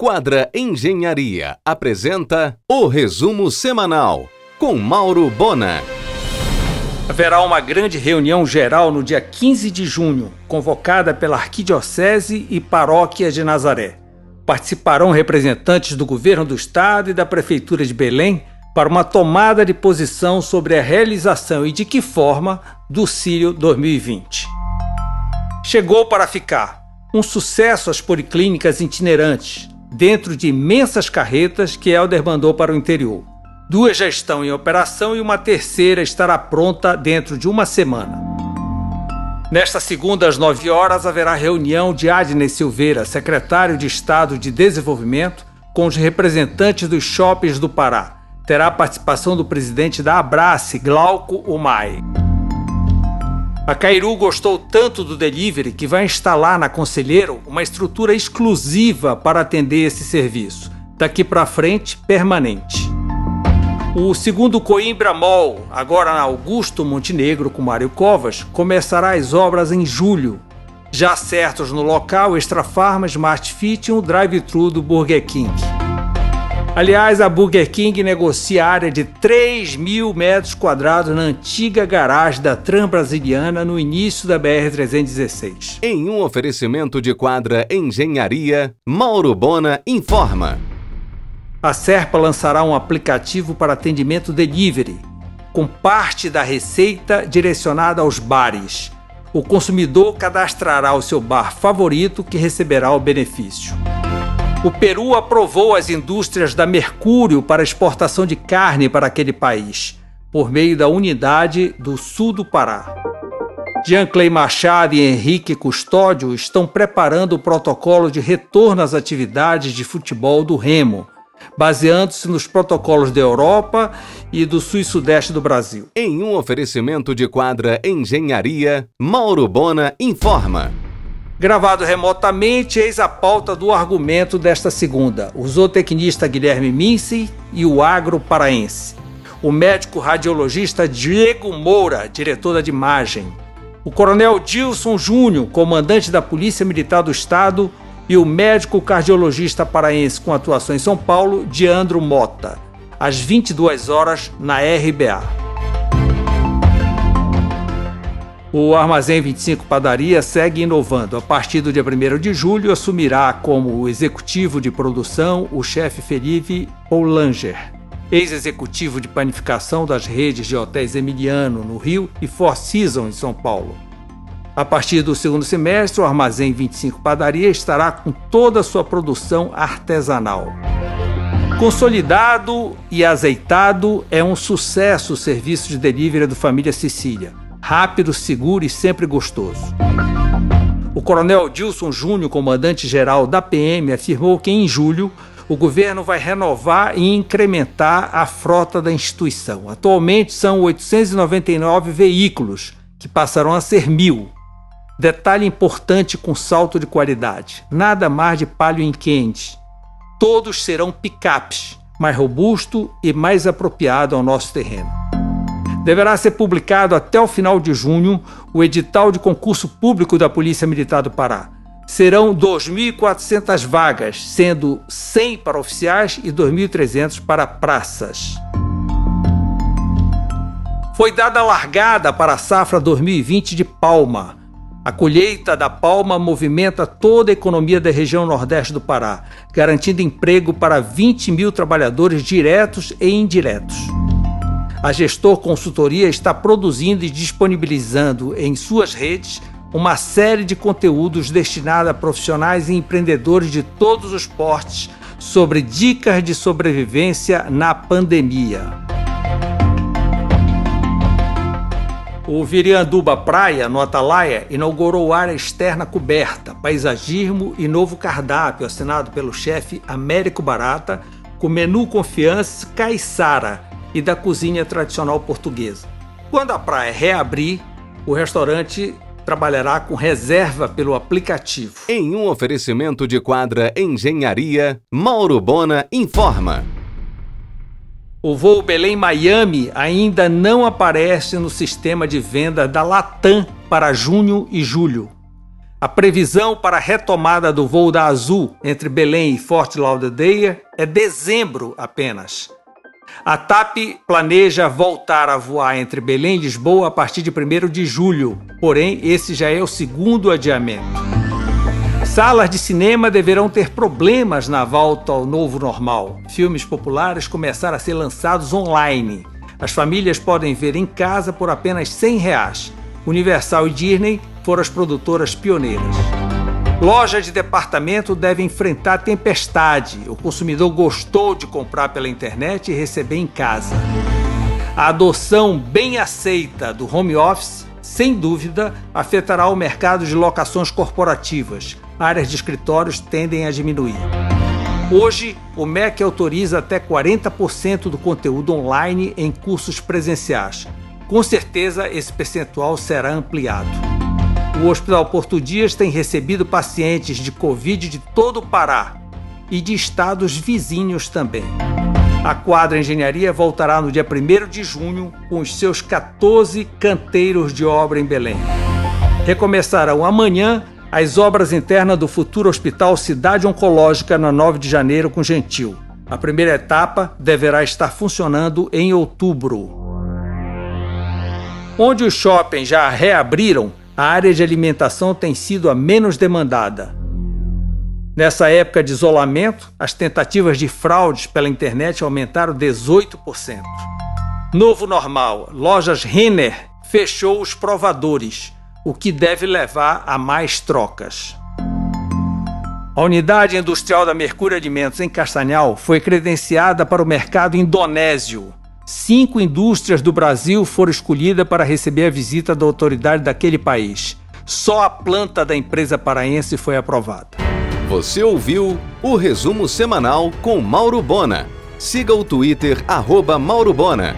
Quadra Engenharia apresenta o resumo semanal com Mauro Bona. Haverá uma grande reunião geral no dia 15 de junho, convocada pela Arquidiocese e Paróquia de Nazaré. Participarão representantes do governo do estado e da Prefeitura de Belém para uma tomada de posição sobre a realização e de que forma do Círio 2020. Chegou para ficar um sucesso às policlínicas itinerantes, dentro de imensas carretas que Helder mandou para o interior. Duas já estão em operação e uma terceira estará pronta dentro de uma semana. Nesta segunda, às 9 horas, haverá reunião de Adnes Silveira, secretário de Estado de Desenvolvimento, com os representantes dos shoppings do Pará. Terá participação do presidente da Abrace, Glauco Umai. A Cairu gostou tanto do delivery que vai instalar na Conselheiro uma estrutura exclusiva para atender esse serviço. Daqui para frente, permanente. O segundo Coimbra Mall, agora na Augusto Montenegro com Mário Covas, começará as obras em julho. Já certos no local, Extra Farma, Smart Fit e um drive-thru do Burger King. Aliás, a Burger King negocia área de 3 mil metros quadrados na antiga garagem da Transbrasiliana no início da BR-316. Em um oferecimento de quadra Engenharia, Mauro Bona informa. A Serpa lançará um aplicativo para atendimento delivery, com parte da receita direcionada aos bares. O consumidor cadastrará o seu bar favorito que receberá o benefício. O Peru aprovou as indústrias da Mercúrio para exportação de carne para aquele país, por meio da unidade do sul do Pará. Jean Clay Machado e Henrique Custódio estão preparando o protocolo de retorno às atividades de futebol do Remo, baseando-se nos protocolos da Europa e do sul e sudeste do Brasil. Em um oferecimento de quadra Engenharia, Mauro Bona informa. Gravado remotamente, eis a pauta do argumento desta segunda. O zootecnista Guilherme Minci e o agro paraense. O médico radiologista Diego Moura, diretor da imagem. O coronel Dilson Júnior, comandante da Polícia Militar do Estado. E o médico cardiologista paraense com atuação em São Paulo, Diandro Mota. Às 22 horas na RBA. O Armazém 25 Padaria segue inovando. A partir do dia 1 de julho, assumirá como executivo de produção o chefe Felipe Poulanger, ex-executivo de panificação das redes de hotéis Emiliano, no Rio, e Four Seasons, em São Paulo. A partir do segundo semestre, o Armazém 25 Padaria estará com toda a sua produção artesanal. Consolidado e azeitado, é um sucesso o serviço de delivery do Família Sicília rápido, seguro e sempre gostoso. O coronel Dilson Júnior, comandante-geral da PM, afirmou que em julho o governo vai renovar e incrementar a frota da instituição. Atualmente são 899 veículos, que passarão a ser mil. Detalhe importante com salto de qualidade: nada mais de palio em quente. Todos serão picapes, mais robusto e mais apropriado ao nosso terreno deverá ser publicado até o final de junho o edital de concurso público da Polícia Militar do Pará. Serão 2.400 vagas, sendo 100 para oficiais e 2.300 para praças. Foi dada a largada para a safra 2020 de palma. A colheita da palma movimenta toda a economia da região nordeste do Pará, garantindo emprego para 20 mil trabalhadores diretos e indiretos. A Gestor Consultoria está produzindo e disponibilizando em suas redes uma série de conteúdos destinados a profissionais e empreendedores de todos os portes sobre dicas de sobrevivência na pandemia. O Virianduba Praia, no Atalaia, inaugurou área externa coberta, paisagismo e novo cardápio assinado pelo chefe Américo Barata, com menu confiança Caiçara, e da cozinha tradicional portuguesa. Quando a praia reabrir, o restaurante trabalhará com reserva pelo aplicativo. Em um oferecimento de quadra Engenharia, Mauro Bona informa. O voo Belém-Miami ainda não aparece no sistema de venda da Latam para junho e julho. A previsão para a retomada do voo da Azul entre Belém e Fort Lauderdale é dezembro apenas. A TAP planeja voltar a voar entre Belém e Lisboa a partir de 1 de julho, porém, esse já é o segundo adiamento. Salas de cinema deverão ter problemas na volta ao novo normal. Filmes populares começaram a ser lançados online. As famílias podem ver em casa por apenas 100 reais. Universal e Disney foram as produtoras pioneiras. Loja de departamento deve enfrentar tempestade. O consumidor gostou de comprar pela internet e receber em casa. A adoção bem aceita do home office, sem dúvida, afetará o mercado de locações corporativas. Áreas de escritórios tendem a diminuir. Hoje, o MEC autoriza até 40% do conteúdo online em cursos presenciais. Com certeza, esse percentual será ampliado. O Hospital Porto Dias tem recebido pacientes de Covid de todo o Pará e de estados vizinhos também. A quadra Engenharia voltará no dia 1 de junho com os seus 14 canteiros de obra em Belém. Recomeçarão amanhã as obras internas do futuro Hospital Cidade Oncológica na 9 de janeiro com Gentil. A primeira etapa deverá estar funcionando em outubro. Onde os shoppings já reabriram, a área de alimentação tem sido a menos demandada. Nessa época de isolamento, as tentativas de fraudes pela internet aumentaram 18%. Novo normal: lojas Renner fechou os provadores, o que deve levar a mais trocas. A unidade industrial da Mercúrio Alimentos em Castanhal foi credenciada para o mercado indonésio Cinco indústrias do Brasil foram escolhidas para receber a visita da autoridade daquele país. Só a planta da empresa paraense foi aprovada. Você ouviu o resumo semanal com Mauro Bona. Siga o Twitter, arroba Mauro Bona.